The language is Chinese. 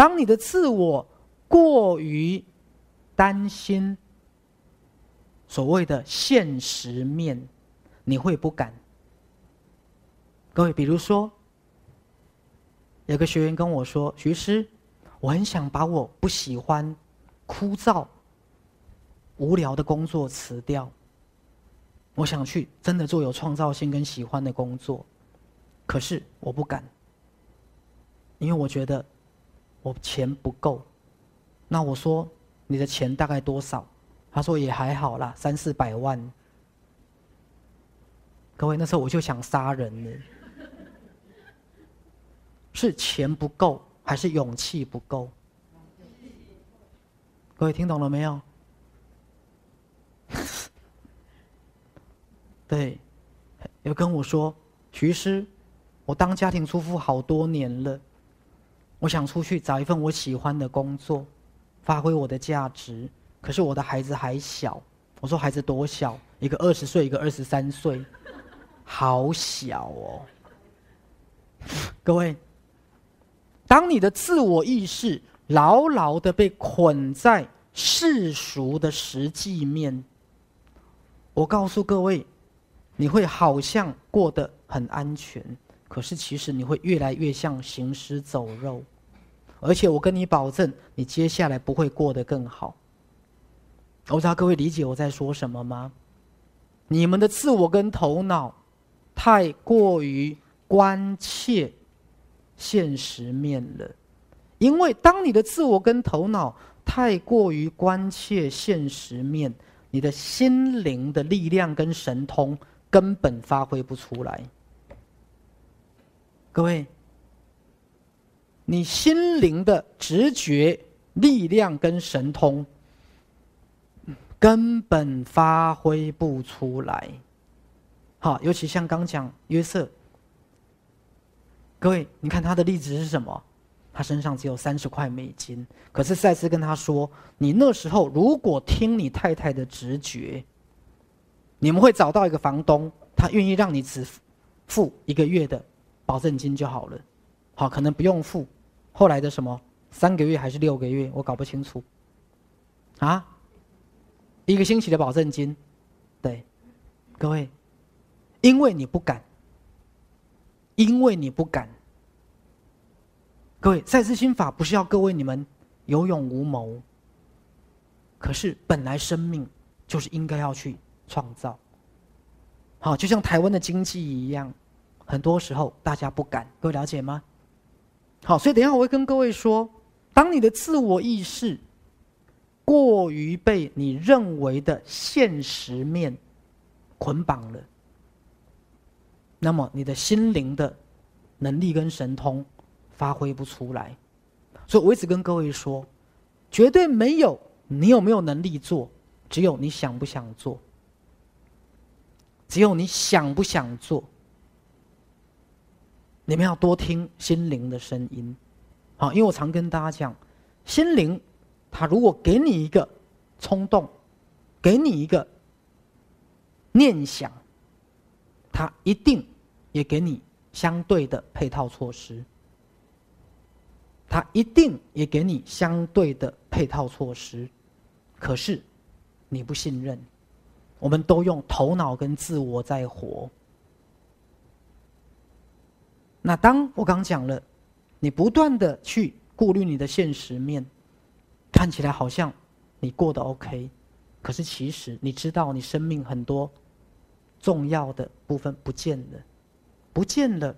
当你的自我过于担心所谓的现实面，你会不敢。各位，比如说，有个学员跟我说：“徐师，我很想把我不喜欢、枯燥、无聊的工作辞掉，我想去真的做有创造性跟喜欢的工作，可是我不敢，因为我觉得我钱不够。”那我说：“你的钱大概多少？”他说：“也还好啦，三四百万。”各位，那时候我就想杀人了。是钱不够，还是勇气不够？各位听懂了没有？对，有跟我说，徐师，我当家庭主妇好多年了，我想出去找一份我喜欢的工作，发挥我的价值。可是我的孩子还小，我说孩子多小？一个二十岁，一个二十三岁，好小哦。各位。当你的自我意识牢牢的被捆在世俗的实际面，我告诉各位，你会好像过得很安全，可是其实你会越来越像行尸走肉，而且我跟你保证，你接下来不会过得更好。我知道各位理解我在说什么吗？你们的自我跟头脑太过于关切。现实面了，因为当你的自我跟头脑太过于关切现实面，你的心灵的力量跟神通根本发挥不出来。各位，你心灵的直觉力量跟神通根本发挥不出来。好，尤其像刚讲约瑟。各位，你看他的例子是什么？他身上只有三十块美金，可是赛斯跟他说：“你那时候如果听你太太的直觉，你们会找到一个房东，他愿意让你只付一个月的保证金就好了。好，可能不用付后来的什么三个月还是六个月，我搞不清楚。啊，一个星期的保证金，对，各位，因为你不敢。”因为你不敢，各位赛斯心法不是要各位你们有勇无谋，可是本来生命就是应该要去创造。好，就像台湾的经济一样，很多时候大家不敢，各位了解吗？好，所以等一下我会跟各位说，当你的自我意识过于被你认为的现实面捆绑了。那么你的心灵的能力跟神通发挥不出来，所以我一直跟各位说，绝对没有你有没有能力做，只有你想不想做，只有你想不想做。你们要多听心灵的声音，好，因为我常跟大家讲，心灵它如果给你一个冲动，给你一个念想。他一定也给你相对的配套措施，他一定也给你相对的配套措施，可是你不信任，我们都用头脑跟自我在活。那当我刚讲了，你不断的去顾虑你的现实面，看起来好像你过得 OK，可是其实你知道你生命很多。重要的部分不见了，不见了，